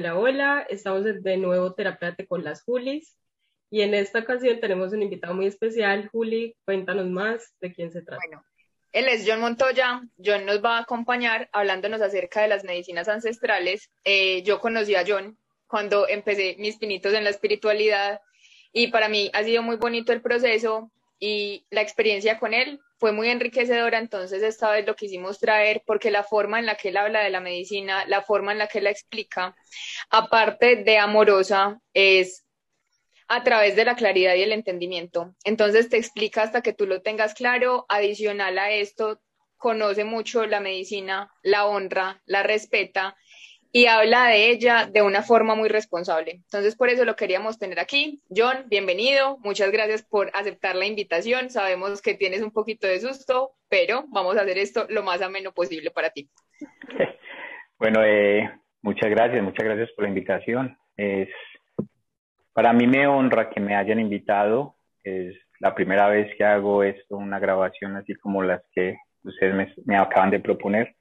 Hola, hola, estamos de nuevo Terapéate con las Julis y en esta ocasión tenemos un invitado muy especial. Juli, cuéntanos más de quién se trata. Bueno, él es John Montoya. John nos va a acompañar hablándonos acerca de las medicinas ancestrales. Eh, yo conocí a John cuando empecé mis pinitos en la espiritualidad y para mí ha sido muy bonito el proceso y la experiencia con él fue muy enriquecedora, entonces esta vez lo quisimos traer porque la forma en la que él habla de la medicina, la forma en la que él la explica, aparte de amorosa, es a través de la claridad y el entendimiento. Entonces te explica hasta que tú lo tengas claro, adicional a esto, conoce mucho la medicina, la honra, la respeta y habla de ella de una forma muy responsable. Entonces, por eso lo queríamos tener aquí. John, bienvenido. Muchas gracias por aceptar la invitación. Sabemos que tienes un poquito de susto, pero vamos a hacer esto lo más ameno posible para ti. Bueno, eh, muchas gracias, muchas gracias por la invitación. Es, para mí me honra que me hayan invitado. Es la primera vez que hago esto, una grabación así como las que ustedes me, me acaban de proponer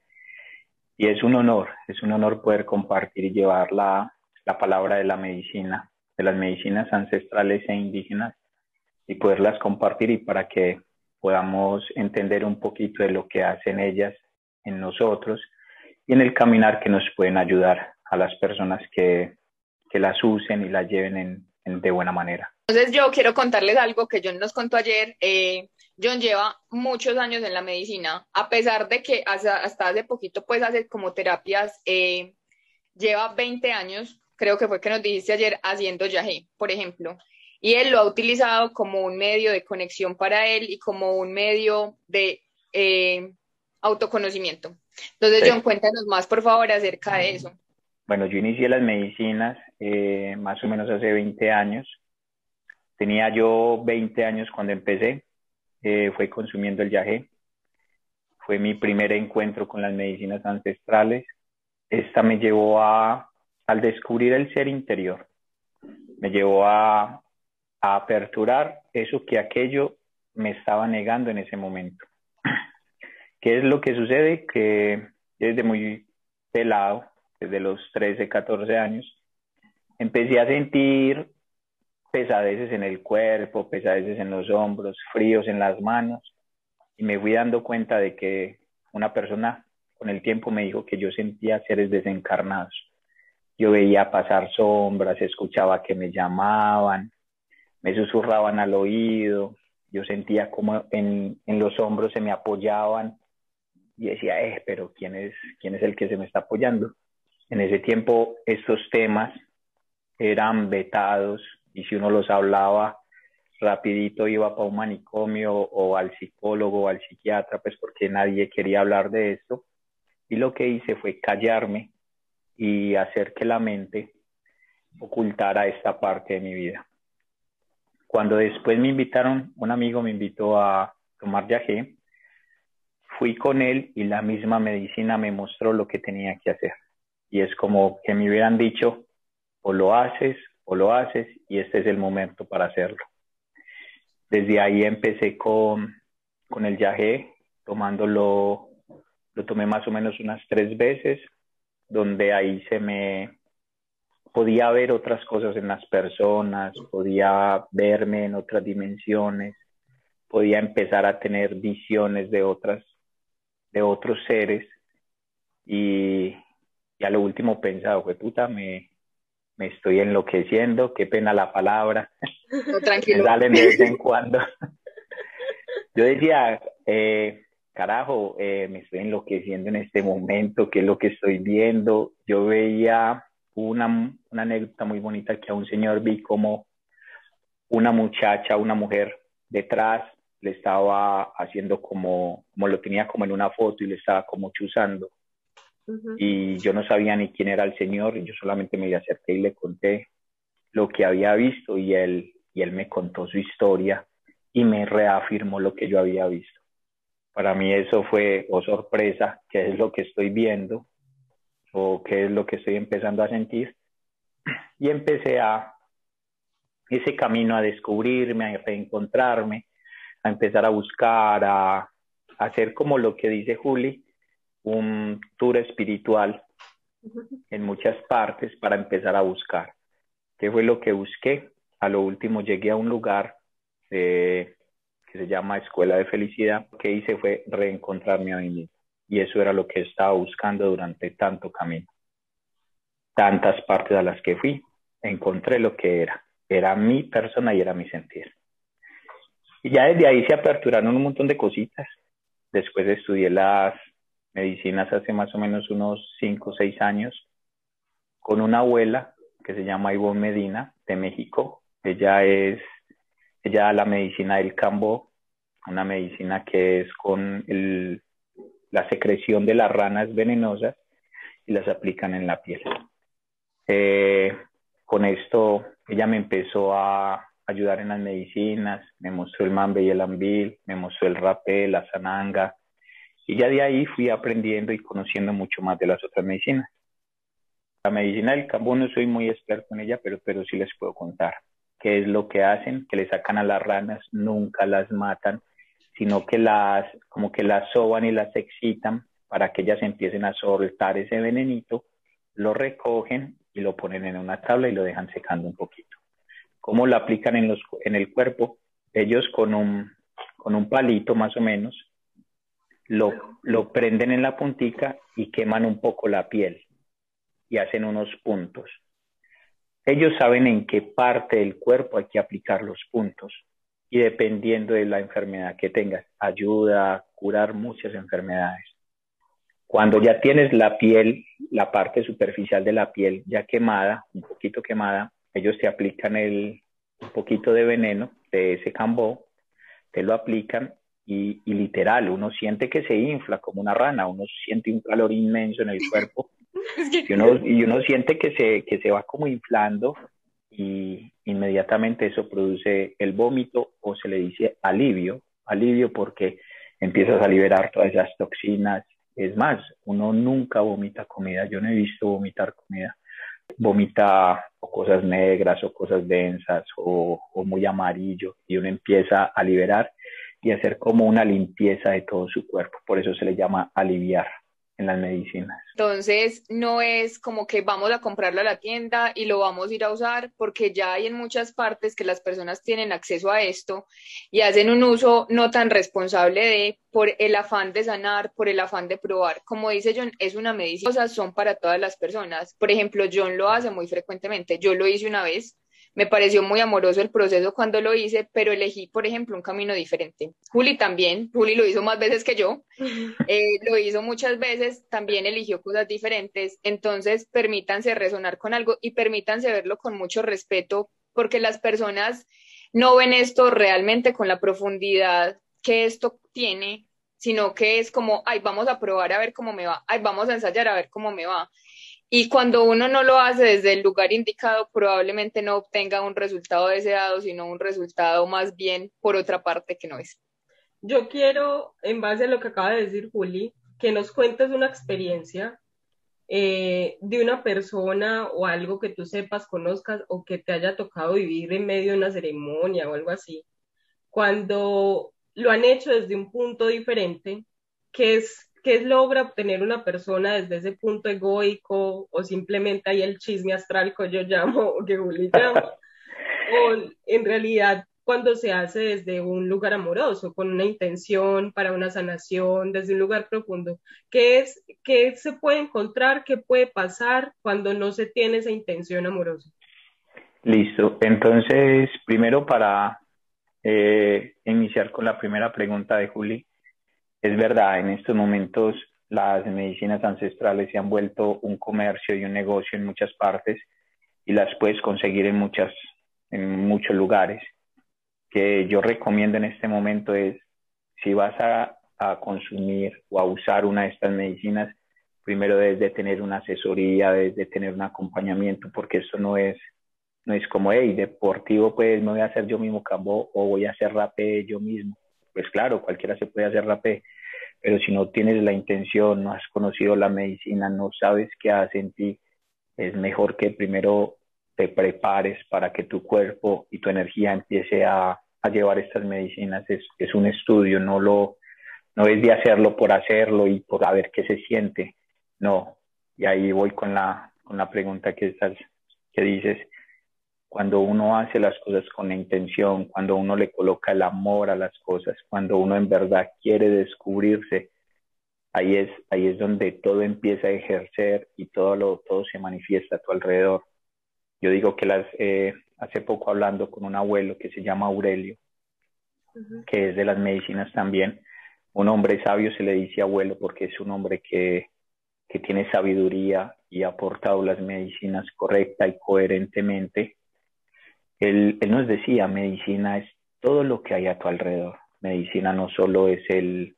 y es un honor, es un honor poder compartir y llevar la, la palabra de la medicina, de las medicinas ancestrales e indígenas y poderlas compartir y para que podamos entender un poquito de lo que hacen ellas en nosotros y en el caminar que nos pueden ayudar a las personas que, que las usen y las lleven en, de buena manera. Entonces yo quiero contarles algo que John nos contó ayer. Eh, John lleva muchos años en la medicina, a pesar de que hasta, hace poquito pues hace como terapias, eh, lleva 20 años, creo que fue que nos dijiste ayer, haciendo yagé, por ejemplo. Y él lo ha utilizado como un medio de conexión para él y como un medio de eh, autoconocimiento. Entonces, John, cuéntanos más, por favor, acerca de eso. Bueno, yo inicié las medicinas eh, más o menos hace 20 años. Tenía yo 20 años cuando empecé, eh, fue consumiendo el yagé. Fue mi primer encuentro con las medicinas ancestrales. Esta me llevó a, al descubrir el ser interior. Me llevó a, a aperturar eso que aquello me estaba negando en ese momento. ¿Qué es lo que sucede? Que desde muy pelado, desde los 13, 14 años, empecé a sentir pesadeces en el cuerpo, pesadeces en los hombros, fríos en las manos, y me fui dando cuenta de que una persona con el tiempo me dijo que yo sentía seres desencarnados. Yo veía pasar sombras, escuchaba que me llamaban, me susurraban al oído, yo sentía como en, en los hombros se me apoyaban y decía, eh, pero ¿quién es, ¿quién es el que se me está apoyando? En ese tiempo estos temas eran vetados y si uno los hablaba rapidito iba para un manicomio o al psicólogo o al psiquiatra, pues porque nadie quería hablar de esto. Y lo que hice fue callarme y hacer que la mente ocultara esta parte de mi vida. Cuando después me invitaron, un amigo me invitó a tomar viaje, fui con él y la misma medicina me mostró lo que tenía que hacer. Y es como que me hubieran dicho, o lo haces o lo haces y este es el momento para hacerlo. Desde ahí empecé con, con el yagé, tomándolo, lo tomé más o menos unas tres veces, donde ahí se me podía ver otras cosas en las personas, podía verme en otras dimensiones, podía empezar a tener visiones de otras, de otros seres y, y a lo último pensado, fue puta, me, me estoy enloqueciendo, qué pena la palabra. tranquilo. me salen de vez en cuando. Yo decía, eh, carajo, eh, me estoy enloqueciendo en este momento, qué es lo que estoy viendo. Yo veía una, una anécdota muy bonita que a un señor vi como una muchacha, una mujer detrás le estaba haciendo como, como lo tenía como en una foto y le estaba como chuzando y yo no sabía ni quién era el Señor, yo solamente me acerqué y le conté lo que había visto y él, y él me contó su historia y me reafirmó lo que yo había visto. Para mí eso fue, oh sorpresa, qué es lo que estoy viendo o qué es lo que estoy empezando a sentir. Y empecé a ese camino a descubrirme, a reencontrarme, a empezar a buscar, a, a hacer como lo que dice Juli, un tour espiritual en muchas partes para empezar a buscar. ¿Qué fue lo que busqué? A lo último llegué a un lugar eh, que se llama Escuela de Felicidad. Lo que hice fue reencontrarme a mí mismo. Y eso era lo que estaba buscando durante tanto camino. Tantas partes a las que fui, encontré lo que era. Era mi persona y era mi sentir. Y ya desde ahí se aperturaron un montón de cositas. Después estudié las medicinas hace más o menos unos 5 o 6 años con una abuela que se llama Ivonne Medina de México. Ella es, ella da la medicina del cambo, una medicina que es con el, la secreción de las ranas venenosas y las aplican en la piel. Eh, con esto ella me empezó a ayudar en las medicinas, me mostró el mambe y el ambil, me mostró el rapé, la sananga, y ya de ahí fui aprendiendo y conociendo mucho más de las otras medicinas. La medicina del campo no soy muy experto en ella, pero, pero sí les puedo contar qué es lo que hacen, que le sacan a las ranas, nunca las matan, sino que las, como que las soban y las excitan para que ellas empiecen a soltar ese venenito, lo recogen y lo ponen en una tabla y lo dejan secando un poquito. ¿Cómo lo aplican en, los, en el cuerpo? Ellos con un, con un palito más o menos lo, prenden en la puntica y queman un poco la piel y hacen unos puntos. Ellos saben en qué parte del cuerpo hay que aplicar los puntos y dependiendo de la enfermedad que tengas, ayuda a curar muchas enfermedades. Cuando ya tienes la piel, la parte superficial de la piel ya quemada, un poquito quemada, ellos te aplican el, un poquito de veneno de ese cambó, te lo aplican y, literal, uno siente que se infla como una rana, uno siente un calor inmenso en el cuerpo y uno, y uno siente que se, que se va como inflando y inmediatamente eso produce el vómito o se le dice alivio, alivio porque empiezas a liberar todas esas toxinas. Es más, uno nunca vomita comida, yo no he visto vomitar comida. Vomita o cosas negras o cosas densas o, o muy amarillo y uno empieza a liberar y hacer como una limpieza de todo su cuerpo. Por eso se le llama aliviar en las medicinas. Entonces, no es como que vamos a comprarlo a la tienda y lo vamos a ir a usar, porque ya hay en muchas partes que las personas tienen acceso a esto y hacen un uso no tan responsable de por el afán de sanar, por el afán de probar. Como dice John, es una medicina, son para todas las personas. Por ejemplo, John lo hace muy frecuentemente. Yo lo hice una vez me pareció muy amoroso el proceso cuando lo hice, pero elegí, por ejemplo, un camino diferente. Juli también, Juli lo hizo más veces que yo, eh, lo hizo muchas veces, también eligió cosas diferentes, entonces permítanse resonar con algo y permítanse verlo con mucho respeto, porque las personas no ven esto realmente con la profundidad que esto tiene, sino que es como, ay, vamos a probar a ver cómo me va, ay, vamos a ensayar a ver cómo me va. Y cuando uno no lo hace desde el lugar indicado, probablemente no obtenga un resultado deseado, sino un resultado más bien por otra parte que no es. Yo quiero, en base a lo que acaba de decir Juli, que nos cuentes una experiencia eh, de una persona o algo que tú sepas, conozcas o que te haya tocado vivir en medio de una ceremonia o algo así, cuando lo han hecho desde un punto diferente, que es ¿qué logra obtener una persona desde ese punto egoico o simplemente hay el chisme astral que yo llamo o que Juli llama? o en realidad cuando se hace desde un lugar amoroso, con una intención para una sanación, desde un lugar profundo. ¿Qué es, qué se puede encontrar, qué puede pasar cuando no se tiene esa intención amorosa? Listo. Entonces, primero para eh, iniciar con la primera pregunta de Juli, es verdad, en estos momentos las medicinas ancestrales se han vuelto un comercio y un negocio en muchas partes y las puedes conseguir en muchas en muchos lugares. Que yo recomiendo en este momento es si vas a, consumir o a usar una de estas medicinas, primero debes de tener una asesoría, debes de tener un acompañamiento, porque esto no es no es como, hey, deportivo, pues me voy a hacer yo mismo cambo o voy a hacer rape yo mismo pues claro, cualquiera se puede hacer rapé, pero si no tienes la intención, no has conocido la medicina, no sabes qué hace en ti, es mejor que primero te prepares para que tu cuerpo y tu energía empiece a, a llevar estas medicinas. Es, es, un estudio, no, lo, no es de hacerlo por hacerlo y por a ver qué se siente. No, y ahí voy con la, con la pregunta que, estás, que dices, cuando uno hace las cosas con intención, cuando uno le coloca el amor a las cosas, cuando uno en verdad quiere descubrirse, ahí es, ahí es donde todo empieza a ejercer y todo, lo, todo se manifiesta a tu alrededor. Yo digo que las, eh, hace poco hablando con un abuelo que se llama Aurelio, que es de las medicinas también, un hombre sabio se le dice abuelo porque es un hombre que, que tiene sabiduría y ha aportado las medicinas correcta y coherentemente. Él, nos decía, medicina es todo lo que hay a tu alrededor. Medicina no solo es el,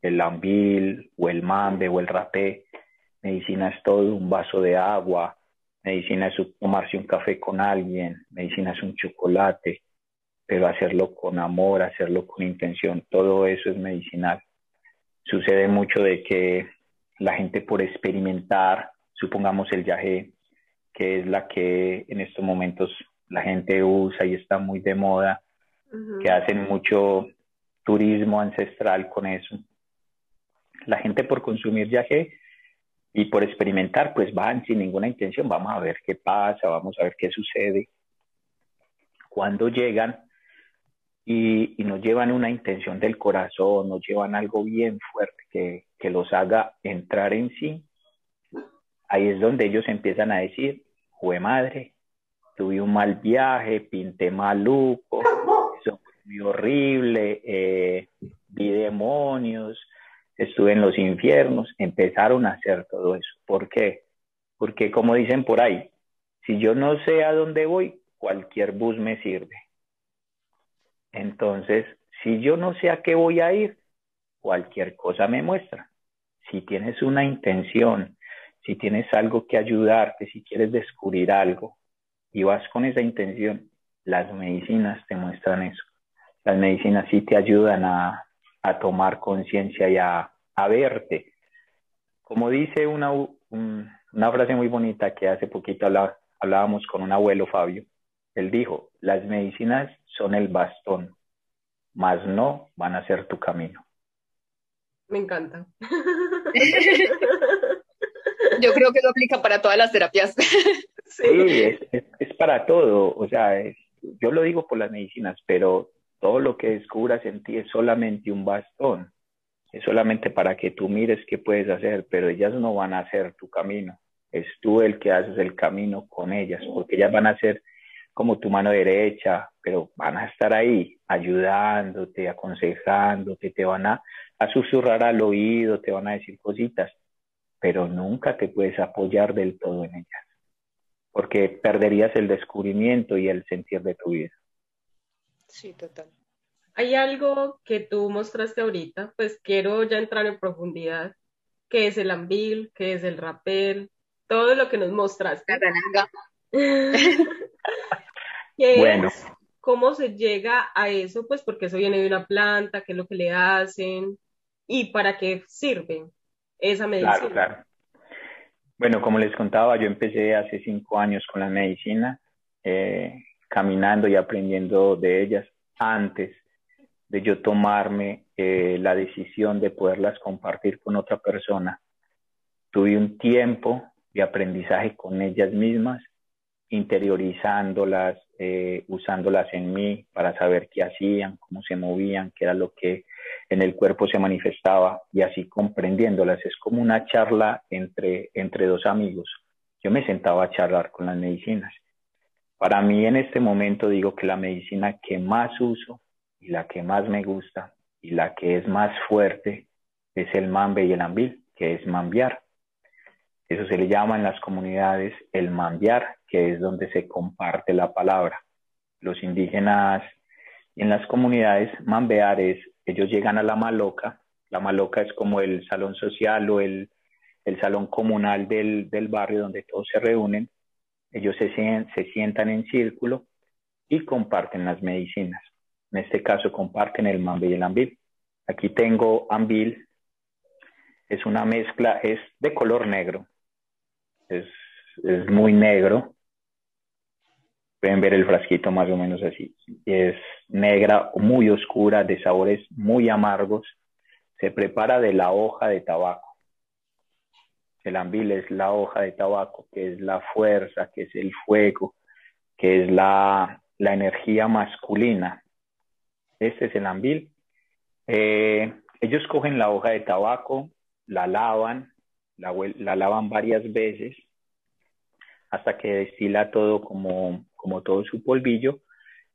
el ambil o el mambe o el rapé. Medicina es todo un vaso de agua. Medicina es tomarse un café con alguien. Medicina es un chocolate. Pero hacerlo con amor, hacerlo con intención, todo eso es medicinal. Sucede mucho de que la gente por experimentar, supongamos el yagé, que es la que en estos momentos la gente usa y está muy de moda, que hacen mucho turismo ancestral con eso. La gente por consumir viaje y por experimentar, pues van sin ninguna intención, vamos a ver qué pasa, vamos a ver qué sucede. Cuando llegan y, nos llevan una intención del corazón, nos llevan algo bien fuerte que, que los haga entrar en sí, ahí es donde ellos empiezan a decir, fue madre, tuve un mal viaje, pinté maluco, eso fue muy horrible, eh, vi demonios, estuve en los infiernos, empezaron a hacer todo eso. ¿Por qué? Porque como dicen por ahí, si yo no sé a dónde voy, cualquier bus me sirve. Entonces, si yo no sé a qué voy a ir, cualquier cosa me muestra. Si tienes una intención, si tienes algo que ayudarte, si quieres descubrir algo y vas con esa intención, las medicinas te muestran eso. Las medicinas sí te ayudan a, a tomar conciencia y a, verte. Como dice una, una frase muy bonita que hace poquito hablábamos con un abuelo Fabio, él dijo, las medicinas son el bastón, mas no van a ser tu camino. Me encanta. Yo creo que lo aplica para todas las terapias. Sí, es, para todo. O sea, yo lo digo por las medicinas, pero todo lo que descubras en ti es solamente un bastón, es solamente para que tú mires qué puedes hacer, pero ellas no van a hacer tu camino, es tú el que haces el camino con ellas, porque ellas van a ser como tu mano derecha, pero van a estar ahí ayudándote, aconsejándote, te van a, a susurrar al oído, te van a decir cositas, pero nunca te puedes apoyar del todo en ellas, porque perderías el descubrimiento y el sentir de tu vida. Sí, total. Hay algo que tú mostraste ahorita, pues quiero ya entrar en profundidad, que es el ambil, que es el rapel, todo lo que nos mostraste. bueno. ¿Cómo se llega a eso? Pues porque eso viene de una planta, qué es lo que le hacen y para qué sirve esa medicina. Claro, claro. Bueno, como les contaba, yo empecé hace cinco años con la medicina. Eh, caminando y aprendiendo de ellas antes de yo tomarme eh, la decisión de poderlas compartir con otra persona. Tuve un tiempo de aprendizaje con ellas mismas, interiorizándolas, eh, usándolas en mí para saber qué hacían, cómo se movían, qué era lo que en el cuerpo se manifestaba y así comprendiéndolas. Es como una charla entre, entre dos amigos. Yo me sentaba a charlar con las medicinas para mí en este momento digo que la medicina que más uso y la que más me gusta y la que es más fuerte es el mambe y el ambil, que es mambiar. Eso se le llama en las comunidades el mambiar, que es donde se comparte la palabra. Los indígenas en las comunidades mambear es, ellos llegan a la maloca, la maloca es como el salón social o el, el salón comunal del, del barrio donde todos se reúnen ellos se, se sientan en círculo y comparten las medicinas. En este caso comparten el mambe y el ambil. Aquí tengo ambil, es una mezcla, es de color negro, es, es muy negro. Pueden ver el frasquito más o menos así. Es negra, muy oscura, de sabores muy amargos. Se prepara de la hoja de tabaco. El ambil es la hoja de tabaco, que es la fuerza, que es el fuego, que es la, energía masculina. Este es el ambil. Eh, ellos cogen la hoja de tabaco, la lavan, la, la, lavan varias veces hasta que destila todo como, como todo su polvillo,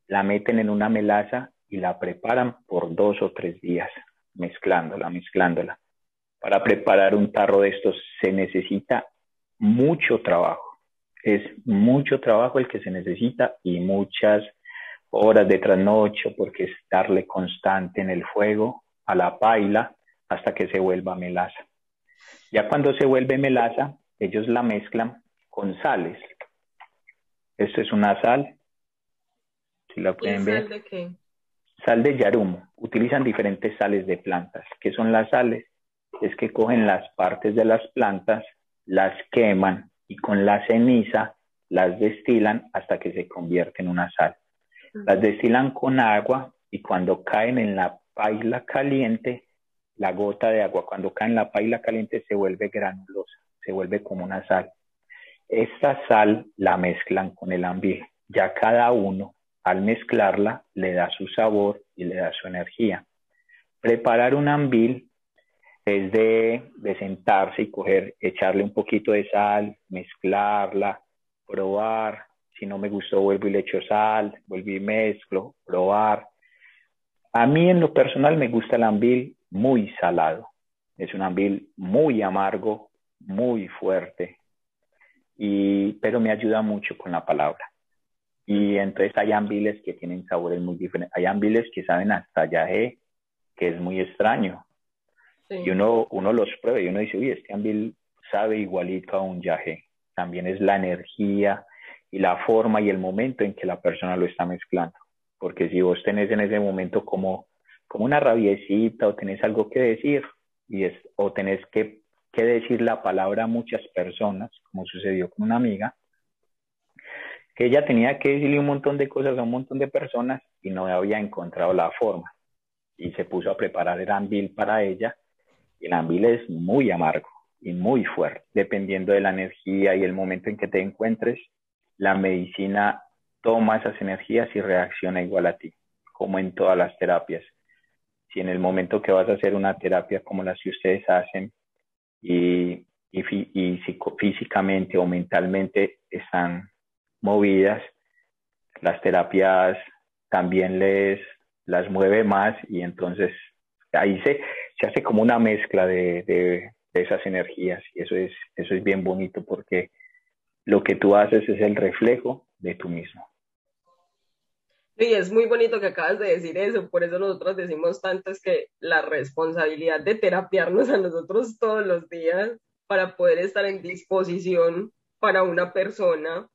la meten en una melaza y la preparan por dos o tres días, mezclándola, mezclándola. Para preparar un tarro de estos se necesita mucho trabajo. Es mucho trabajo el que se necesita y muchas horas de trasnocho porque es darle constante en el fuego a la paila hasta que se vuelva melaza. Ya cuando se vuelve melaza, ellos la mezclan con sales. Esto es una sal. Si la pueden ver. ¿Sal de qué? Sal de yarumo. Utilizan diferentes sales de plantas. ¿Qué son las sales? Es que cogen las partes de las plantas, las queman y con la ceniza las destilan hasta que se convierte en una sal. Las destilan con agua y cuando caen en la paila caliente, la gota de agua cuando cae en la paila caliente se vuelve granulosa, se vuelve como una sal. Esta sal la mezclan con el ambil. Ya cada uno, al mezclarla, le da su sabor y le da su energía. Preparar un ambil es de, de sentarse y coger, echarle un poquito de sal, mezclarla, probar. Si no me gustó, vuelvo y le echo sal, vuelvo y mezclo, probar. A mí en lo personal me gusta el ambil muy salado. Es un ambil muy amargo, muy fuerte, y, pero me ayuda mucho con la palabra. Y entonces hay ambiles que tienen sabores muy diferentes. Hay ambiles que saben hasta yaje, que es muy extraño. Y uno, uno los prueba y uno dice, uy, este ambil sabe igualito a un yaje. También es la energía y la forma y el momento en que la persona lo está mezclando. Porque si vos tenés en ese momento como, como una rabiecita o tenés algo que decir y es, o tenés que que decir la palabra a muchas personas, como sucedió con una amiga, que ella tenía que decirle un montón de cosas a un montón de personas y no había encontrado la forma. Y se puso a preparar el ambil para ella. Y el ambil es muy amargo y muy fuerte, dependiendo de la energía y el momento en que te encuentres. La medicina toma esas energías y reacciona igual a ti, como en todas las terapias. Si en el momento que vas a hacer una terapia como las que ustedes hacen, y, y, físicamente o mentalmente están movidas, las terapias también les las mueve más y entonces ahí se, se hace como una mezcla de, de, esas energías y eso es, eso es bien bonito porque lo que tú haces es el reflejo de tú mismo. Y es muy bonito que acabas de decir eso, por eso nosotros decimos tanto es que la responsabilidad de terapiarnos a nosotros todos los días para poder estar en disposición para una persona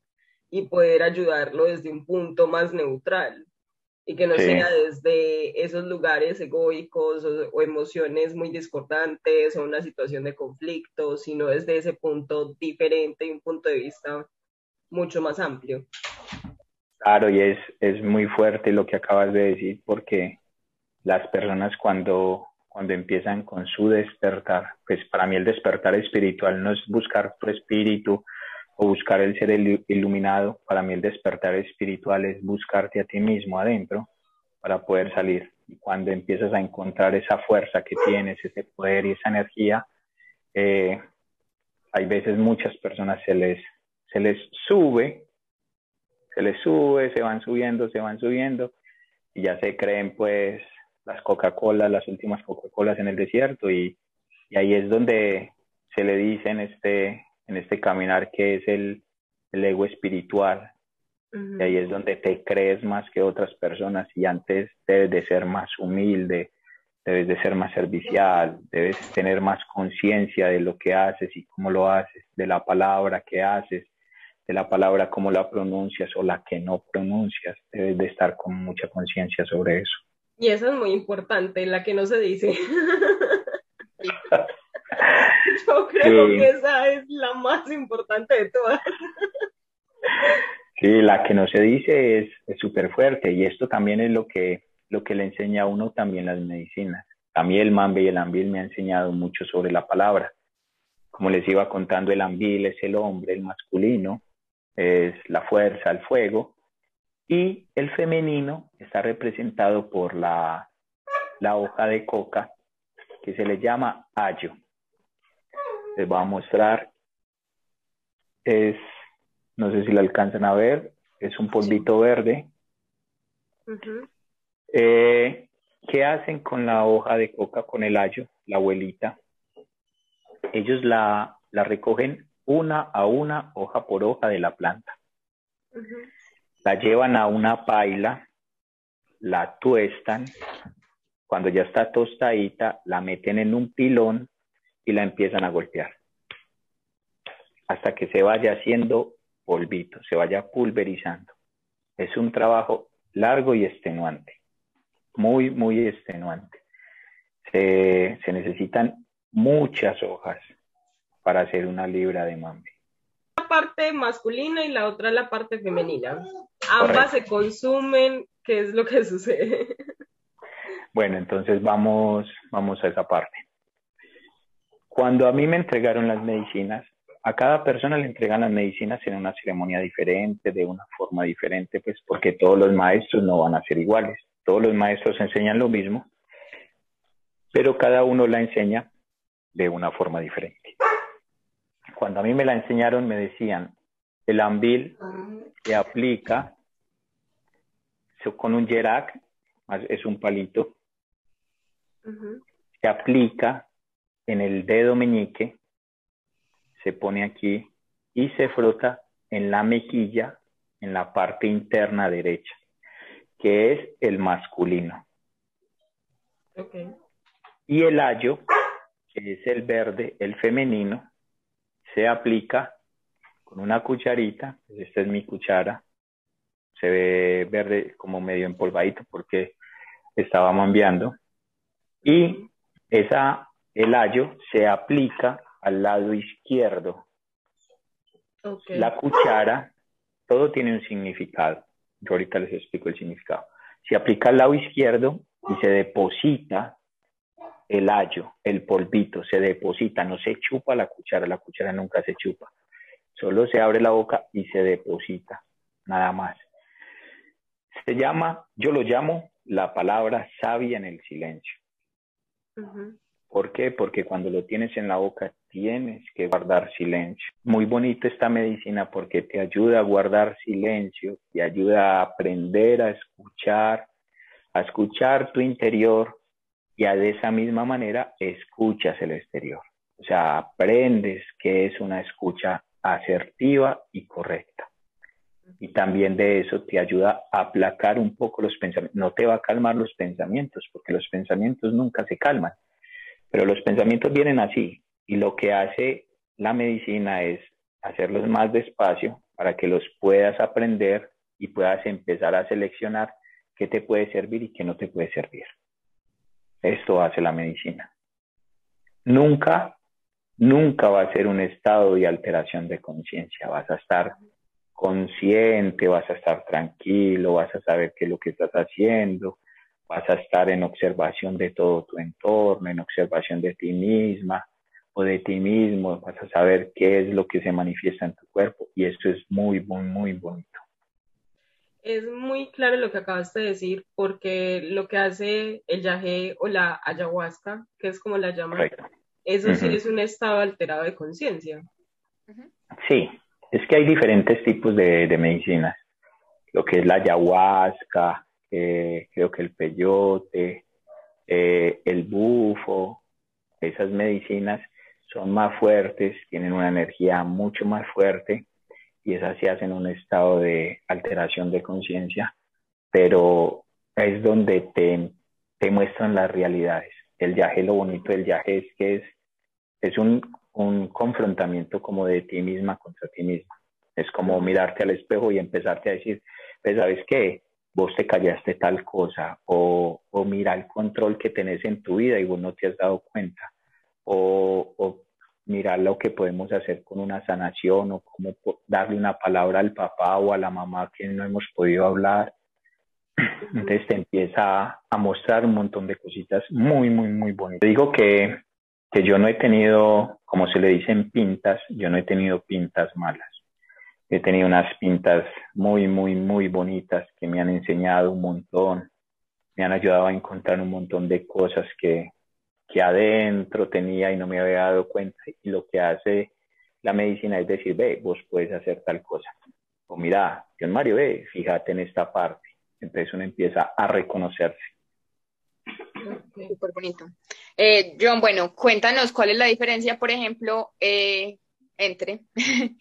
y poder ayudarlo desde un punto más neutral y que no sea desde esos lugares egoicos o, o, emociones muy discordantes o una situación de conflicto, sino desde ese punto diferente y un punto de vista mucho más amplio. Claro, y es, es muy fuerte lo que acabas de decir porque las personas cuando, cuando empiezan con su despertar, pues para mí el despertar espiritual no es buscar tu espíritu o buscar el ser iluminado, para mí el despertar espiritual es buscarte a ti mismo adentro para poder salir. Y cuando empiezas a encontrar esa fuerza que tienes, ese poder y esa energía, eh, hay veces muchas personas se les, se les sube se les sube, se van subiendo, se van subiendo y ya se creen pues las Coca-Cola, las últimas Coca-Colas en el desierto y, y, ahí es donde se le dice en este, en este caminar que es el, el ego espiritual. Y ahí es donde te crees más que otras personas y antes debes de ser más humilde, debes de ser más servicial, debes tener más conciencia de lo que haces y cómo lo haces, de la palabra que haces, de la palabra, cómo la pronuncias o la que no pronuncias. Debes de estar con mucha conciencia sobre eso. Y eso es muy importante, la que no se dice. Yo creo que esa es la más importante de todas. sí, la que no se dice es súper fuerte y esto también es lo que, lo que le enseña a uno también las medicinas. A mí el mambe y el ambil me ha enseñado mucho sobre la palabra como les iba contando, el ambil es el hombre, el masculino, es la fuerza, el fuego, y el femenino está representado por la, la hoja de coca, que se le llama ayo. Les voy a mostrar, es, no sé si lo alcanzan a ver, es un polvito verde. Eh, ¿Qué hacen con la hoja de coca, con el ayo, la abuelita? Ellos la, la recogen una a una, hoja por hoja de la planta. La llevan a una paila, la tuestan, cuando ya está tostadita, la meten en un pilón y la empiezan a golpear. Hasta que se vaya haciendo polvito, se vaya pulverizando. Es un trabajo largo y extenuante, muy, muy extenuante. Se, se necesitan muchas hojas para hacer una libra de mambe. La parte masculina y la otra la parte femenina. Ambas se consumen, ¿qué es lo que sucede? Bueno, entonces vamos, vamos a esa parte. Cuando a mí me entregaron las medicinas, a cada persona le entregan las medicinas en una ceremonia diferente, de una forma diferente, pues porque todos los maestros no van a ser iguales. Todos los maestros enseñan lo mismo, pero cada uno la enseña de una forma diferente. Cuando a mí me la enseñaron, me decían, el ambil se aplica con un yerak, es un palito, se aplica en el dedo meñique, se pone aquí y se frota en la mejilla, en la parte interna derecha, que es el masculino. Y el ayo, que es el verde, el femenino, se aplica con una cucharita, esta es mi cuchara, se ve verde como medio empolvadito porque estaba mambeando, y esa, el ayo se aplica al lado izquierdo. La cuchara, todo tiene un significado. Yo ahorita les explico el significado. Se aplica al lado izquierdo y se deposita el ayo, el polvito, se deposita, no se chupa la cuchara, la cuchara nunca se chupa. Solo se abre la boca y se deposita, nada más. Se llama, yo lo llamo la palabra sabia en el silencio. ¿Por qué? Porque cuando lo tienes en la boca tienes que guardar silencio. Muy bonito esta medicina porque te ayuda a guardar silencio, te ayuda a aprender a escuchar, a escuchar tu interior y de esa misma manera escuchas el exterior. O sea, aprendes que es una escucha asertiva y correcta. Y también de eso te ayuda a aplacar un poco los pensamientos. No te va a calmar los pensamientos, porque los pensamientos nunca se calman, pero los pensamientos vienen así. Y lo que hace la medicina es hacerlos más despacio para que los puedas aprender y puedas empezar a seleccionar qué te puede servir y qué no te puede servir. Esto hace la medicina. Nunca, nunca va a ser un estado de alteración de conciencia. Vas a estar consciente, vas a estar tranquilo, vas a saber qué es lo que estás haciendo, vas a estar en observación de todo tu entorno, en observación de ti misma o de ti mismo, vas a saber qué es lo que se manifiesta en tu cuerpo y eso es muy, muy, muy bonito. Es muy claro lo que acabas de decir, porque lo que hace el yagé o la ayahuasca, que es como la llaman, eso sí es un estado alterado de conciencia. Sí, es que hay diferentes tipos de, medicinas. Lo que es la ayahuasca, eh, creo que el peyote, eh, el bufo, esas medicinas son más fuertes, tienen una energía mucho más fuerte y esas sí hacen un estado de alteración de conciencia, pero es donde te, te, muestran las realidades. El viaje, lo bonito del viaje es que es, es un un confrontamiento como de ti misma contra ti misma. Es como mirarte al espejo y empezarte a decir, pues sabes qué, vos te callaste tal cosa, o, o mira el control que tenés en tu vida y vos no te has dado cuenta, o, o mirar lo que podemos hacer con una sanación, o cómo darle una palabra al papá o a la mamá que no hemos podido hablar. Entonces te empieza a mostrar un montón de cositas muy, muy, muy bonitas. Digo que que yo no he tenido, como se le dicen pintas, yo no he tenido pintas malas. He tenido unas pintas muy, muy, muy bonitas que me han enseñado un montón, me han ayudado a encontrar un montón de cosas que, que adentro tenía y no me había dado cuenta. Y lo que hace la medicina es decir, ve, vos puedes hacer tal cosa. O mira, John Mario, ve, fíjate en esta parte. Entonces uno empieza a reconocerse. Súper bonito. Eh, John, bueno, cuéntanos cuál es la diferencia, por ejemplo, eh, entre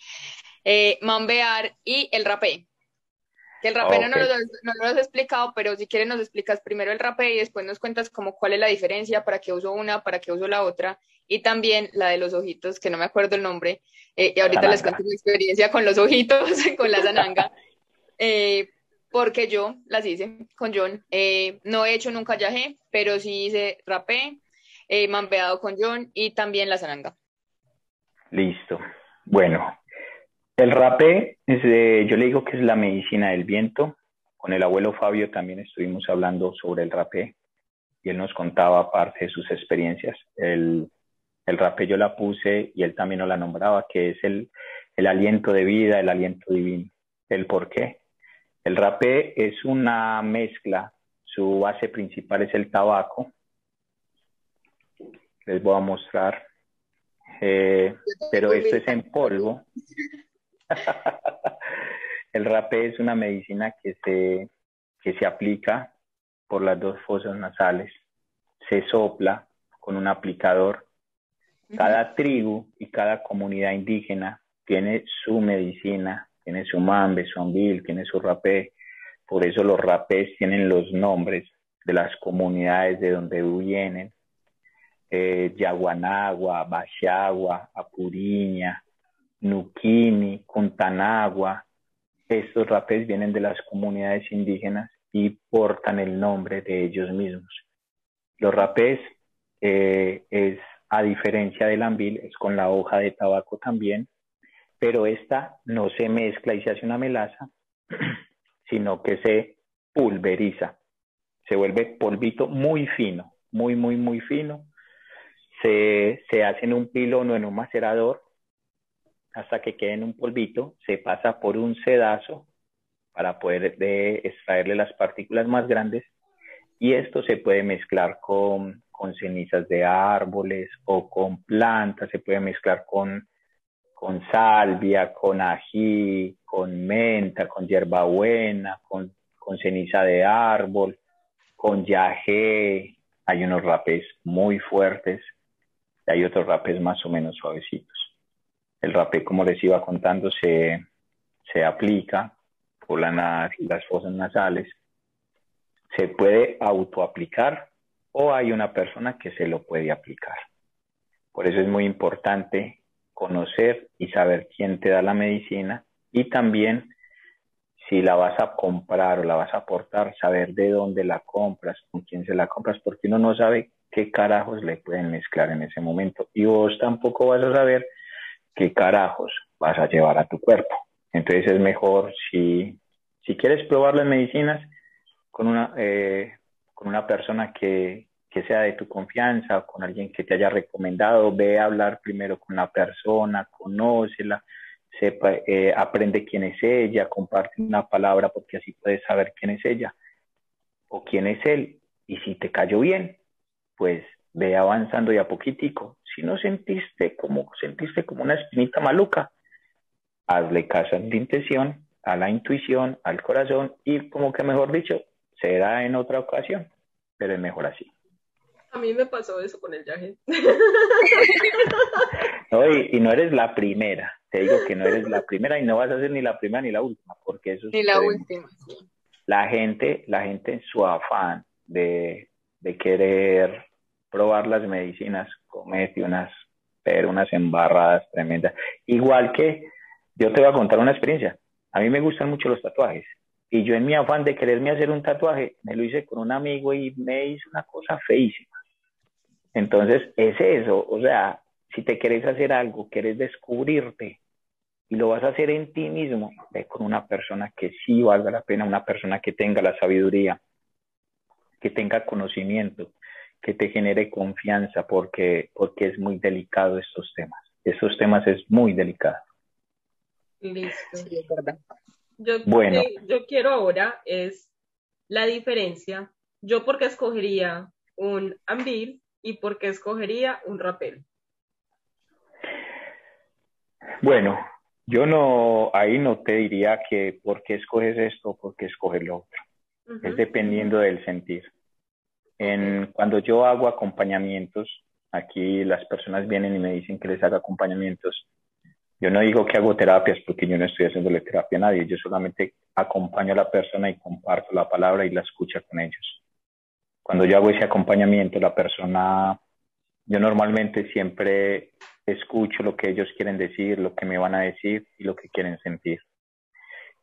eh, Mambear y el rapé. Que el rapé no, nos lo, no, lo, has explicado, pero si quieres nos explicas primero el rapé y después nos cuentas como cuál es la diferencia, para qué uso una, para qué uso la otra, y también la de los ojitos, que no me acuerdo el nombre, eh, y ahorita les cuento mi experiencia con los ojitos, con la zananga, eh, porque yo las hice con John. Eh, no he hecho nunca yagé, pero sí hice rapé, mambeado con John y también la zananga. Listo. Bueno, el rapé, es yo le digo que es la medicina del viento. Con el abuelo Fabio también estuvimos hablando sobre el rapé y él nos contaba parte de sus experiencias. El, el rapé yo la puse y él también nos la nombraba, que es el, el aliento de vida, el aliento divino. ¿El por qué? El rapé es una mezcla, su base principal es el tabaco. Les voy a mostrar. Eh, pero esto es en polvo. el rapé es una medicina que se, que se aplica por las dos fosas nasales. Se sopla con un aplicador. Cada tribu y cada comunidad indígena tiene su medicina, tiene su mambe, su ambil, tiene su rapé. Por eso los rapés tienen los nombres de las comunidades de donde vienen. Eh, Yaguanagua, Bachagua, Apuriña, Nukini, Kuntanagua. Estos rapés vienen de las comunidades indígenas y portan el nombre de ellos mismos. Los rapés eh, es, a diferencia del ambil, es con la hoja de tabaco también, pero esta no se mezcla y se hace una melaza, sino que se pulveriza, se vuelve polvito muy fino, muy, muy, muy fino. Se, se hace en un pilón o en un macerador hasta que quede en un polvito, se pasa por un sedazo para poder de extraerle las partículas más grandes y esto se puede mezclar con, con cenizas de árboles o con plantas, se puede mezclar con, con salvia, con ají, con menta, con hierbabuena, con, con ceniza de árbol, con yagé. Hay unos rapés muy fuertes y hay otros rapés más o menos suavecitos. El rapé, como les iba contando, se, se aplica por la, las fosas nasales. Se puede autoaplicar o hay una persona que se lo puede aplicar. Por eso es muy importante conocer y saber quién te da la medicina y también si la vas a comprar o la vas a aportar, saber de dónde la compras, con quién se la compras, porque uno no sabe qué carajos le pueden mezclar en ese momento. Y vos tampoco vas a saber qué carajos vas a llevar a tu cuerpo. Entonces es mejor si, si quieres probar las medicinas con una, eh, con una persona que, que sea de tu confianza o con alguien que te haya recomendado, ve a hablar primero con la persona, conócela, sepa, eh, aprende quién es ella, comparte una palabra porque así puedes saber quién es ella o quién es él. Y si te cayó bien, pues ve avanzando ya poquitico. Si no sentiste como, sentiste como una espinita maluca, hazle caso a la intención, a la intuición, al corazón y como que mejor dicho, será en otra ocasión, pero es mejor así. A mí me pasó eso con el viaje. No, y, no eres la primera. Te digo que no eres la primera y no vas a ser ni la primera ni la última, porque eso es. Ni la última. La gente, la gente en su afán de, de querer probar las medicinas, comete unas, pero unas embarradas tremendas. Igual que yo te voy a contar una experiencia. A mí me gustan mucho los tatuajes. Y yo en mi afán de quererme hacer un tatuaje, me lo hice con un amigo y me hizo una cosa feísima. Entonces, es eso. O sea, si te quieres hacer algo, quieres descubrirte y lo vas a hacer en ti mismo, ve con una persona que sí valga la pena, una persona que tenga la sabiduría, que tenga conocimiento, que te genere confianza porque, porque es muy delicado estos temas. Estos temas es muy delicado. Listo. Yo, bueno. yo quiero ahora es la diferencia. Yo porque escogería un ambil y porque escogería un rapel. Bueno, yo no, ahí no te diría que por qué escoges esto o por qué escoges lo otro. Es dependiendo del sentir. En, cuando yo hago acompañamientos, aquí las personas vienen y me dicen que les haga acompañamientos. Yo no digo que hago terapias porque yo no estoy haciéndole terapia a nadie, yo solamente acompaño a la persona y comparto la palabra y la escucha con ellos. Cuando yo hago ese acompañamiento, la persona, yo normalmente siempre escucho lo que ellos quieren decir, lo que me van a decir y lo que quieren sentir.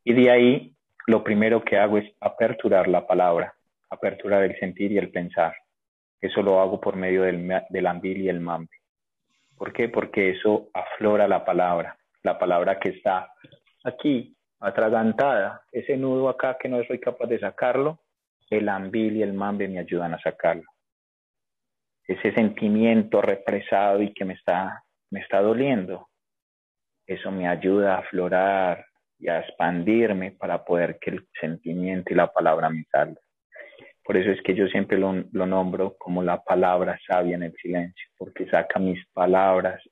Y de ahí, lo primero que hago es aperturar la palabra, aperturar el sentir y el pensar. Eso lo hago por medio del, del ambil y el mambe. ¿Por qué? Porque eso aflora la palabra, la palabra que está aquí, atragantada, ese nudo acá que no soy capaz de sacarlo, el ambil y el mambe me ayudan a sacarlo. Ese sentimiento represado y que me está me está doliendo. Eso me ayuda a aflorar y a expandirme para poder que el sentimiento y la palabra me salgan. Por eso es que yo siempre lo, lo nombro como la palabra sabia en el silencio, porque saca mis palabras,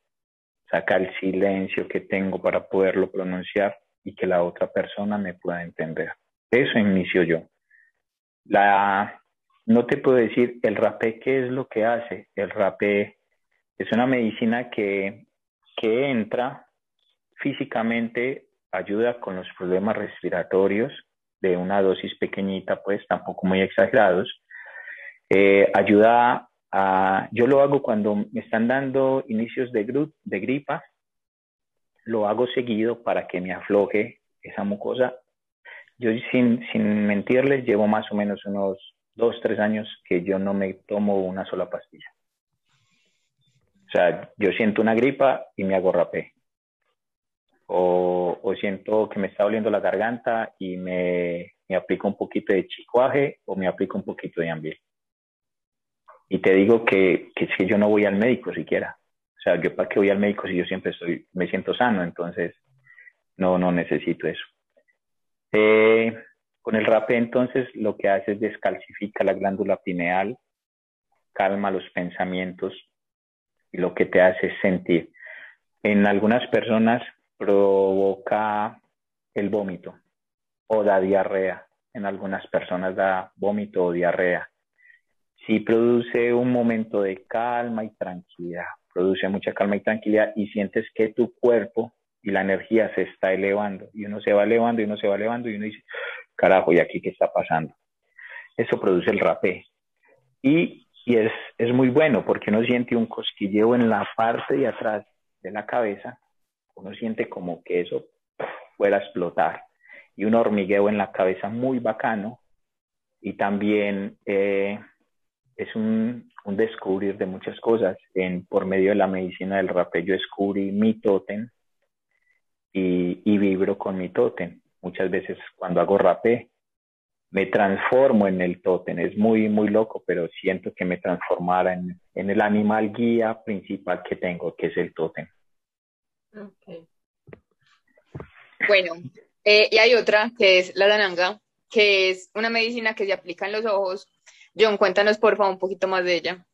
saca el silencio que tengo para poderlo pronunciar y que la otra persona me pueda entender. Eso inicio yo. La, no te puedo decir el rapé qué es lo que hace. El rapé es una medicina que, que entra físicamente, ayuda con los problemas respiratorios de una dosis pequeñita, pues tampoco muy exagerados. Eh, ayuda a, yo lo hago cuando me están dando inicios de, de gripa, lo hago seguido para que me afloje esa mucosa. Yo sin, sin mentirles llevo más o menos unos dos, tres años que yo no me tomo una sola pastilla. O sea, yo siento una gripa y me hago rapé. O, o siento que me está doliendo la garganta y me, me aplico un poquito de chicuaje o me aplico un poquito de ambiente. Y te digo que, que, que yo no voy al médico siquiera. O sea, yo para qué voy al médico si yo siempre estoy, me siento sano, entonces no, no necesito eso. Eh, con el rapé entonces lo que hace es descalcifica la glándula pineal, calma los pensamientos, y lo que te hace sentir. En algunas personas provoca el vómito o da diarrea. En algunas personas da vómito o diarrea. Si produce un momento de calma y tranquilidad, produce mucha calma y tranquilidad y sientes que tu cuerpo y la energía se está elevando y uno se va elevando y uno se va elevando y uno dice, carajo, ¿y aquí qué está pasando? Eso produce el rapé. Y y es, es muy bueno porque uno siente un cosquilleo en la parte de atrás de la cabeza, uno siente como que eso fuera a explotar y un hormigueo en la cabeza muy bacano y también eh, es un, descubrir de muchas cosas. En, por medio de la medicina del rapé yo descubrí mi tótem y, y vibro con mi tótem. Muchas veces cuando hago rapé me transformo en el tótem. Es muy, muy loco, pero siento que me transformara en, en el animal guía principal que tengo, que es el tótem. Bueno, eh, y hay otra que es la dananga, que es una medicina que se aplica en los ojos. John, cuéntanos por favor un poquito más de ella.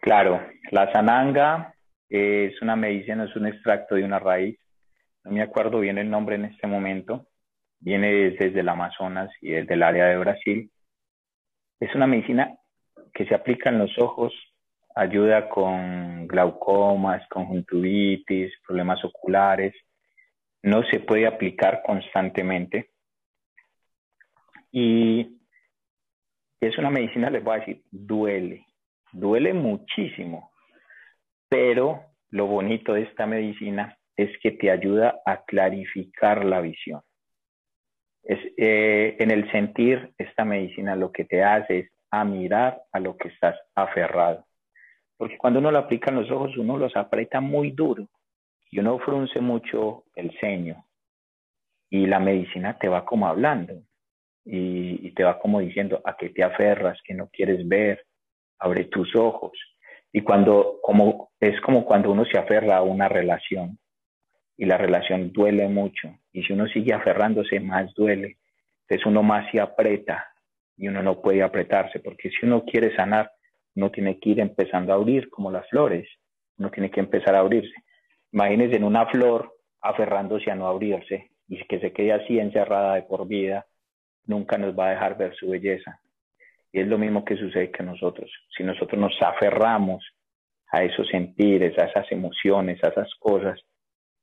Claro, la sananga es una medicina, es un extracto de una raíz. No me acuerdo bien el nombre en este momento, viene desde el Amazonas y desde el área de Brasil. Es una medicina que se aplica en los ojos, ayuda con glaucomas, conjuntivitis, problemas oculares. No se puede aplicar constantemente. Y es una medicina, les voy a decir, duele, duele muchísimo, pero lo bonito de esta medicina es que te ayuda a clarificar la visión. Es, eh, en el sentir, esta medicina lo que te hace es a mirar a lo que estás aferrado. Porque cuando uno lo aplica en los ojos, uno los aprieta muy duro y uno frunce mucho el ceño. Y la medicina te va como hablando y, te va como diciendo a qué te aferras, que no quieres ver, abre tus ojos. Y cuando, como, es como cuando uno se aferra a una relación y la relación duele mucho. Y si uno sigue aferrándose, más duele. Entonces uno más se aprieta y uno no puede apretarse, porque si uno quiere sanar, uno tiene que ir empezando a abrir como las flores. Uno tiene que empezar a abrirse. Imagínense en una flor aferrándose a no abrirse y que se quede así encerrada de por vida, nunca nos va a dejar ver su belleza. Y es lo mismo que sucede que nosotros. Si nosotros nos aferramos a esos sentires, a esas emociones, a esas cosas,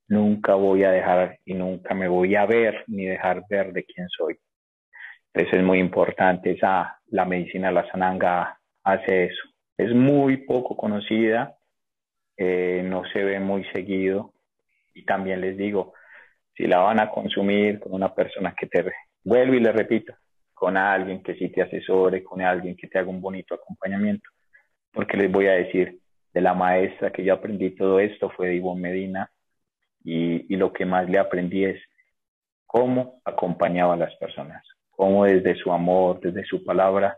nunca voy a dejar y nunca me voy a ver ni dejar ver de quién soy. Entonces es muy importante, esa, la medicina la sananga hace eso. Es muy poco conocida, eh, no se ve muy seguido y también les digo, si la van a consumir con una persona que te, vuelvo y le repito, con alguien que sí te asesore, con alguien que te haga un bonito acompañamiento. Porque les voy a decir, de la maestra que yo aprendí todo esto fue de Ivonne Medina y, y lo que más le aprendí es cómo acompañaba a las personas, cómo desde su amor, desde su palabra,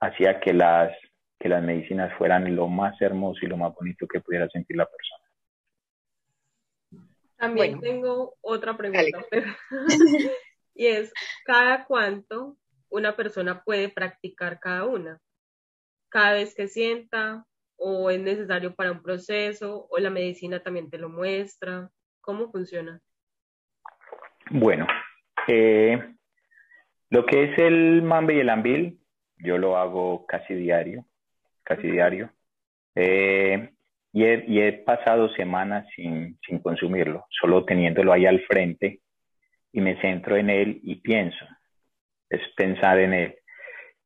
hacía que las, que las medicinas fueran lo más hermoso y lo más bonito que pudiera sentir la persona. También tengo otra pregunta, y es, ¿cada cuánto una persona puede practicar cada una? ¿Cada vez que sienta o es necesario para un proceso o la medicina también te lo muestra? ¿Cómo funciona? Bueno, eh, lo que es el mambe y el ambil, yo lo hago casi diario, casi diario. Eh, y he, pasado semanas sin, sin consumirlo, solo teniéndolo ahí al frente y me centro en él y pienso, es pensar en él.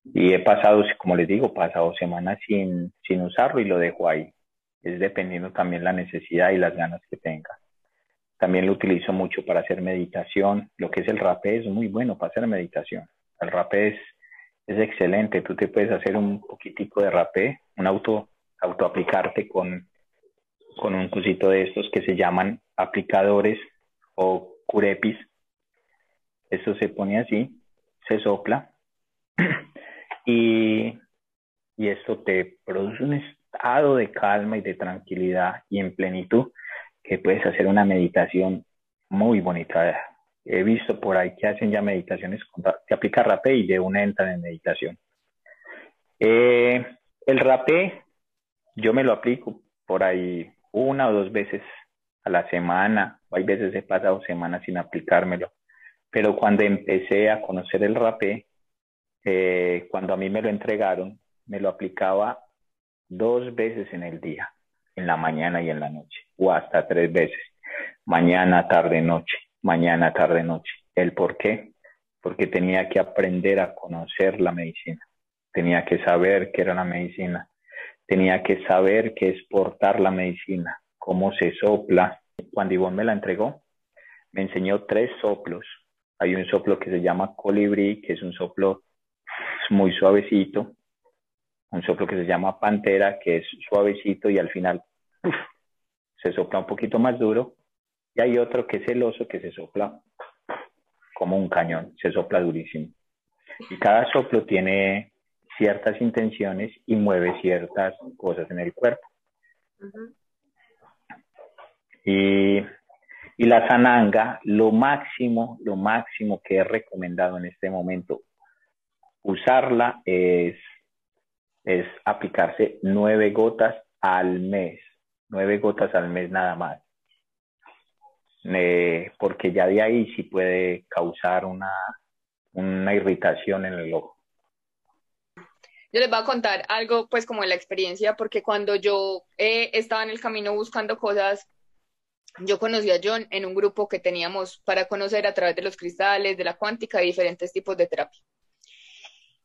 Y he pasado, como les digo, pasado semanas sin, sin usarlo y lo dejo ahí. Es dependiendo también la necesidad y las ganas que tenga. También lo utilizo mucho para hacer meditación. Lo que es el rapé es muy bueno para hacer meditación. El rapé es, es excelente. Tú te puedes hacer un poquitico de rapé, un auto, autoaplicarte con con un cosito de estos que se llaman aplicadores o curepis. Esto se pone así, se sopla y, y esto te produce un estado de calma y de tranquilidad y en plenitud que puedes hacer una meditación muy bonita. He visto por ahí que hacen ya meditaciones, que aplica rapé y de una entran en meditación. Eh, el rapé, yo me lo aplico por ahí una o dos veces a la semana, o hay veces he pasado semanas sin aplicármelo, pero cuando empecé a conocer el rapé, eh, cuando a mí me lo entregaron, me lo aplicaba dos veces en el día, en la mañana y en la noche, o hasta tres veces, mañana, tarde, noche, mañana, tarde, noche. ¿El por qué? Porque tenía que aprender a conocer la medicina, tenía que saber qué era la medicina, tenía que saber qué es portar la medicina, cómo se sopla. Cuando Ivonne me la entregó, me enseñó tres soplos. Hay un soplo que se llama colibrí, que es un soplo muy suavecito. Un soplo que se llama pantera, que es suavecito y al final se sopla un poquito más duro. Y hay otro que es el oso, que se sopla como un cañón, se sopla durísimo. Y cada soplo tiene ciertas intenciones y mueve ciertas cosas en el cuerpo. y, y la sananga, lo máximo, lo máximo que he recomendado en este momento usarla es, es aplicarse nueve gotas al mes, nueve gotas al mes nada más. Eh, porque ya de ahí sí puede causar una, una irritación en el ojo. Yo les voy a contar algo, pues como de la experiencia, porque cuando yo eh, estaba en el camino buscando cosas, yo conocí a John en un grupo que teníamos para conocer a través de los cristales, de la cuántica diferentes tipos de terapia.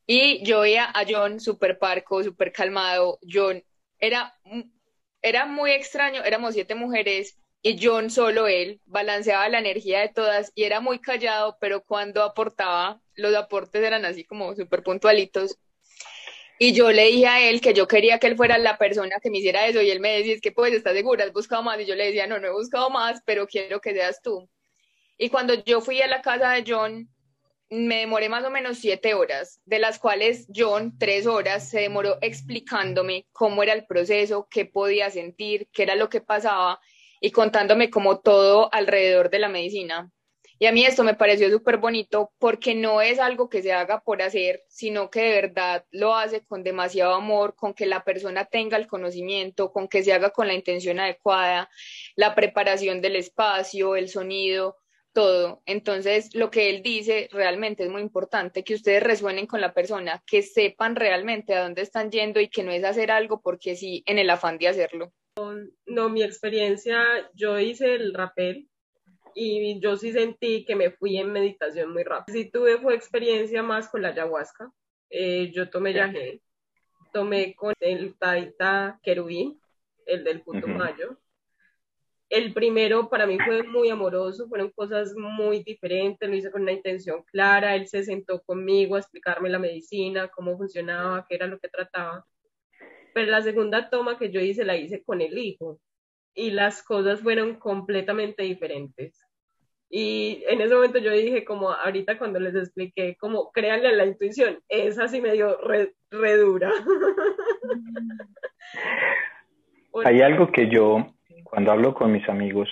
Y yo veía a John súper parco, súper calmado. John era, era muy extraño, éramos siete mujeres y John solo él balanceaba la energía de todas y era muy callado, pero cuando aportaba, los aportes eran así como súper puntualitos y yo le dije a él que yo quería que él fuera la persona que me hiciera eso y él me decía, es que pues, ¿estás segura? ¿Has buscado más? Y yo le decía, no, no he buscado más, pero quiero que seas tú. Y cuando yo fui a la casa de John, me demoré más o menos siete horas, de las cuales John tres horas se demoró explicándome cómo era el proceso, qué podía sentir, qué era lo que pasaba y contándome como todo alrededor de la medicina. Y a mí esto me pareció súper bonito porque no es algo que se haga por hacer, sino que de verdad lo hace con demasiado amor, con que la persona tenga el conocimiento, con que se haga con la intención adecuada, la preparación del espacio, el sonido, todo. Entonces, lo que él dice realmente es muy importante, que ustedes resuenen con la persona, que sepan realmente a dónde están yendo y que no es hacer algo porque sí, en el afán de hacerlo. No, mi experiencia, yo hice el rapel y yo sí sentí que me fui en meditación muy rápido. Sí tuve fue experiencia más con la ayahuasca. Eh, yo tomé yagé, tomé con el taita querubín, el del Putumayo. El primero para mí fue muy amoroso, fueron cosas muy diferentes, lo hice con una intención clara, él se sentó conmigo a explicarme la medicina, cómo funcionaba, qué era lo que trataba. Pero la segunda toma que yo hice la hice con el hijo y las cosas fueron completamente diferentes. Y en ese momento yo dije, como ahorita cuando les expliqué, como créanle a la intuición, es así medio re, dura. Hay algo que yo, cuando hablo con mis amigos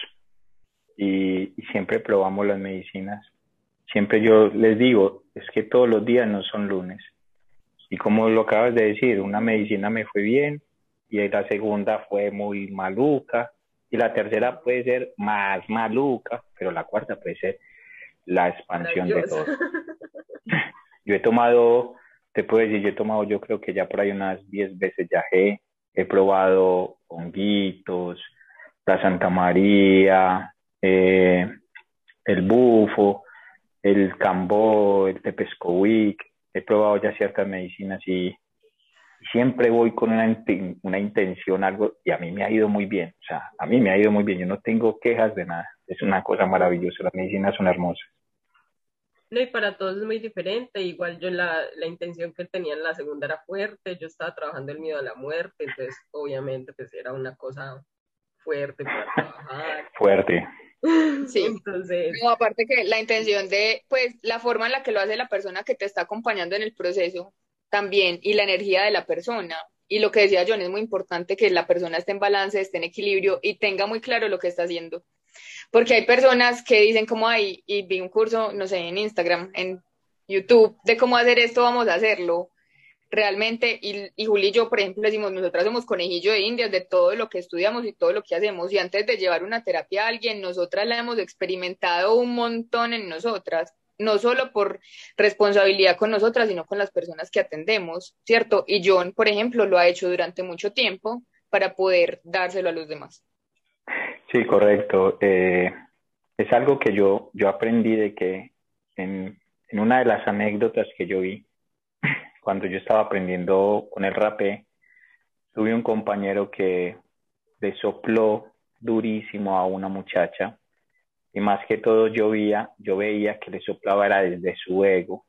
y, y, siempre probamos las medicinas, siempre yo les digo, es que todos los días no son lunes. Y como lo acabas de decir, una medicina me fue bien y la segunda fue muy maluca y la tercera puede ser más maluca, pero la cuarta puede ser la expansión de todo. Yo he tomado, te puedo decir, yo he tomado yo creo que ya por ahí unas 10 veces yagé, he probado honguitos, la Santa María, eh, el bufo, el cambó, el tepescowic, he probado ya ciertas medicinas y siempre voy con una, una intención, algo, y a mí me ha ido muy bien, o sea, a mí me ha ido muy bien, yo no tengo quejas de nada, es una cosa maravillosa, las medicinas son hermosas. No, y para todos es muy diferente, igual yo la, la intención que tenía en la segunda era fuerte, yo estaba trabajando el miedo a la muerte, entonces obviamente pues era una cosa fuerte para trabajar. Fuerte. Sí, entonces... No, aparte que la intención de, pues, la forma en la que lo hace la persona que te está acompañando en el proceso, también y la energía de la persona. Y lo que decía John, es muy importante que la persona esté en balance, esté en equilibrio y tenga muy claro lo que está haciendo. Porque hay personas que dicen como hay, y vi un curso, no sé, en Instagram, en YouTube, de cómo hacer esto, vamos a hacerlo. Realmente, y, y Juli y yo, por ejemplo, decimos, nosotras somos conejillo de indias de todo lo que estudiamos y todo lo que hacemos. Y antes de llevar una terapia a alguien, nosotras la hemos experimentado un montón en nosotras no solo por responsabilidad con nosotras, sino con las personas que atendemos, ¿cierto? Y John, por ejemplo, lo ha hecho durante mucho tiempo para poder dárselo a los demás. Sí, correcto. Eh, es algo que yo, yo aprendí de que en, en una de las anécdotas que yo vi, cuando yo estaba aprendiendo con el rapé, tuve un compañero que le sopló durísimo a una muchacha y más que todo yo veía, yo veía que le soplaba era desde su ego,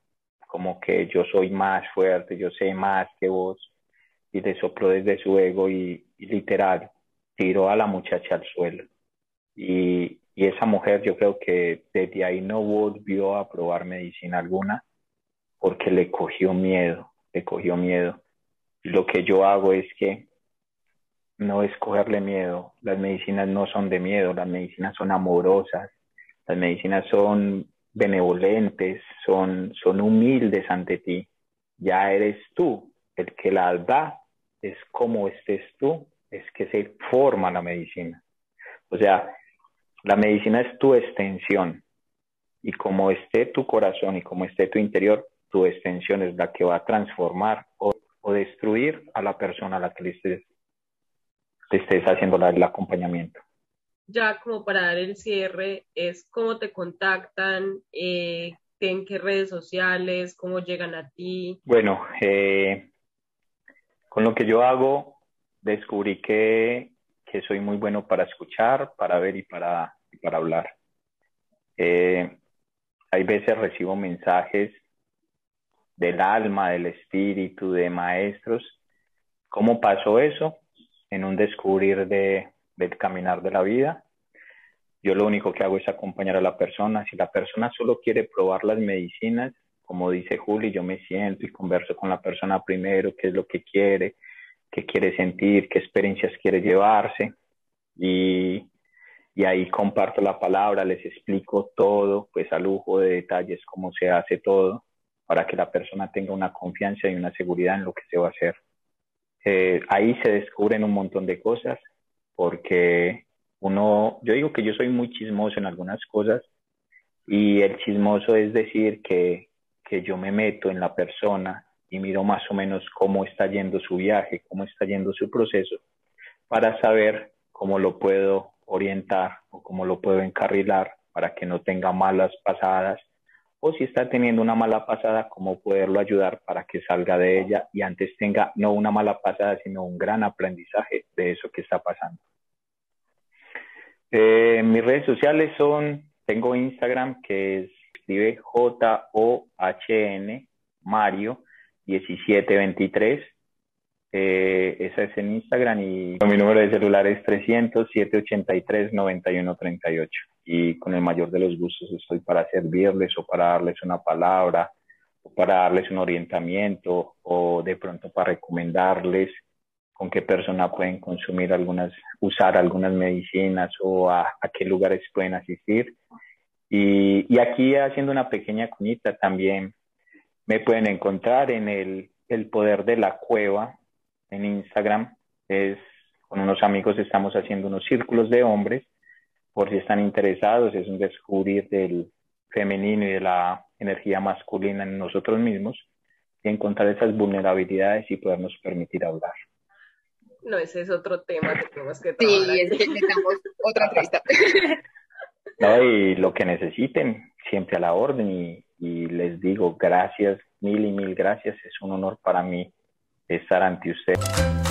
como que yo soy más fuerte, yo sé más que vos, y le sopló desde su ego y, literal tiró a la muchacha al suelo. Y, y esa mujer yo creo que desde ahí no volvió a probar medicina alguna porque le cogió miedo, le cogió miedo. Lo que yo hago es que no es cogerle miedo. Las medicinas no son de miedo, las medicinas son amorosas, las medicinas son benevolentes, son, son humildes ante ti. Ya eres tú el que las da, es como estés tú, es que se forma la medicina. O sea, la medicina es tu extensión y como esté tu corazón y como esté tu interior, tu extensión es la que va a transformar o, destruir a la persona a la que le estés, estés haciendo el acompañamiento ya como para dar el cierre, es cómo te contactan, eh, en qué redes sociales, cómo llegan a ti. Bueno, eh, con lo que yo hago, descubrí que, que, soy muy bueno para escuchar, para ver y para, para hablar. Eh, hay veces recibo mensajes del alma, del espíritu, de maestros. ¿Cómo pasó eso? En un descubrir de, del caminar de la vida. yo lo único que hago es acompañar a la persona. Si la persona solo quiere probar las medicinas, como dice Juli, yo me siento y converso con la persona primero, qué es lo que quiere, qué quiere sentir, qué experiencias quiere llevarse. Y, y ahí comparto la palabra, les explico todo, pues a lujo de detalles, cómo se hace todo, para que la persona tenga una confianza y una seguridad en lo que se va a hacer. Eh, ahí se descubren un montón de cosas, porque uno, yo digo que yo soy muy chismoso en algunas cosas, y el chismoso es decir que que yo me meto en la persona y miro más o menos cómo está yendo su viaje, cómo está yendo su proceso, para saber cómo lo puedo orientar o cómo lo puedo encarrilar para que no tenga malas pasadas o si está teniendo una mala pasada, cómo poderlo ayudar para que salga de ella y antes tenga no una mala pasada, sino un gran aprendizaje de eso que está pasando. Eh, mis redes sociales son, tengo Instagram que es escribe J-O-H-N Mario 1723. Eh, esa es en Instagram y mi número de celular es 300-783-9138. Y con el mayor de los gustos estoy para servirles o para darles una palabra o para darles un orientamiento o de pronto para recomendarles con qué persona pueden consumir algunas, usar algunas medicinas o a, a qué lugares pueden asistir. Y, aquí haciendo una pequeña cuñita también me pueden encontrar en el, el poder de la cueva en Instagram. Es con unos amigos estamos haciendo unos círculos de hombres por si están interesados. Es un descubrir del femenino y de la energía masculina en nosotros mismos y encontrar esas vulnerabilidades y podernos permitir hablar. No, ese es otro tema que tenemos que trabajar. Sí, es que necesitamos otra entrevista. No, y lo que necesiten, siempre a la orden. Y, y les digo gracias, mil y mil gracias. Es un honor para mí estar ante usted.